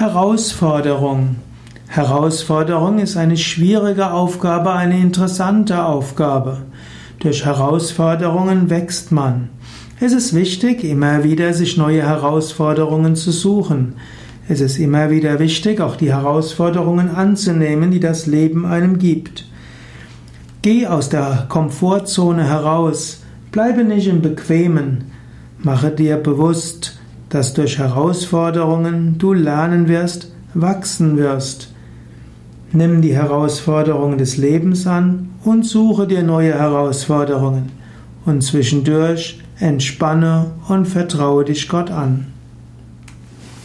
Herausforderung. Herausforderung ist eine schwierige Aufgabe, eine interessante Aufgabe. Durch Herausforderungen wächst man. Es ist wichtig, immer wieder sich neue Herausforderungen zu suchen. Es ist immer wieder wichtig, auch die Herausforderungen anzunehmen, die das Leben einem gibt. Geh aus der Komfortzone heraus, bleibe nicht im Bequemen, mache dir bewusst, dass durch Herausforderungen du lernen wirst, wachsen wirst. Nimm die Herausforderungen des Lebens an und suche dir neue Herausforderungen. Und zwischendurch entspanne und vertraue dich Gott an.